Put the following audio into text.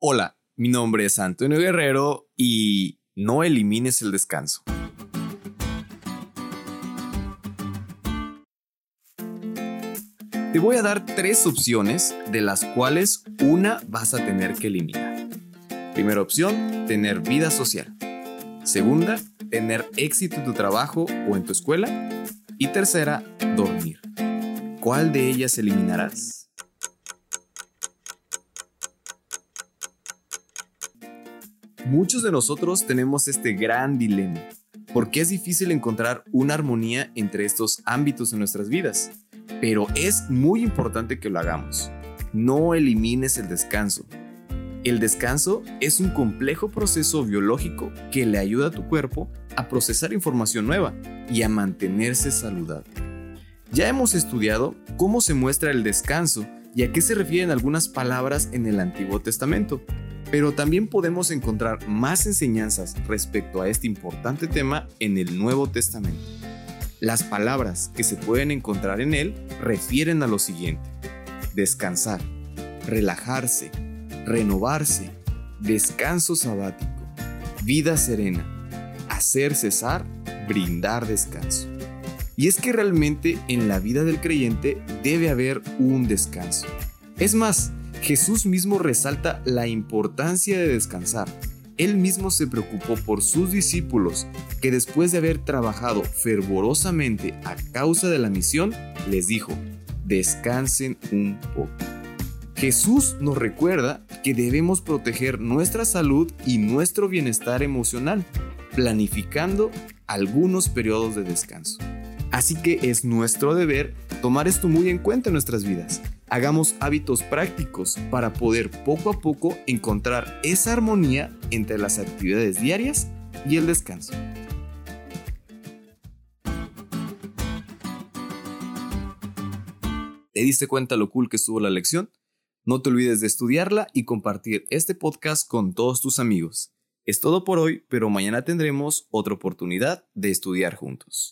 Hola, mi nombre es Antonio Guerrero y no elimines el descanso. Te voy a dar tres opciones de las cuales una vas a tener que eliminar. Primera opción, tener vida social. Segunda, tener éxito en tu trabajo o en tu escuela. Y tercera, dormir. ¿Cuál de ellas eliminarás? Muchos de nosotros tenemos este gran dilema, porque es difícil encontrar una armonía entre estos ámbitos en nuestras vidas, pero es muy importante que lo hagamos. No elimines el descanso. El descanso es un complejo proceso biológico que le ayuda a tu cuerpo a procesar información nueva y a mantenerse saludable. Ya hemos estudiado cómo se muestra el descanso y a qué se refieren algunas palabras en el Antiguo Testamento, pero también podemos encontrar más enseñanzas respecto a este importante tema en el Nuevo Testamento. Las palabras que se pueden encontrar en él refieren a lo siguiente. Descansar, relajarse, renovarse, descanso sabático, vida serena, hacer cesar, brindar descanso. Y es que realmente en la vida del creyente debe haber un descanso. Es más, Jesús mismo resalta la importancia de descansar. Él mismo se preocupó por sus discípulos, que después de haber trabajado fervorosamente a causa de la misión, les dijo, descansen un poco. Jesús nos recuerda que debemos proteger nuestra salud y nuestro bienestar emocional, planificando algunos periodos de descanso. Así que es nuestro deber tomar esto muy en cuenta en nuestras vidas hagamos hábitos prácticos para poder poco a poco encontrar esa armonía entre las actividades diarias y el descanso. ¿Te diste cuenta lo cool que estuvo la lección? No te olvides de estudiarla y compartir este podcast con todos tus amigos. Es todo por hoy, pero mañana tendremos otra oportunidad de estudiar juntos.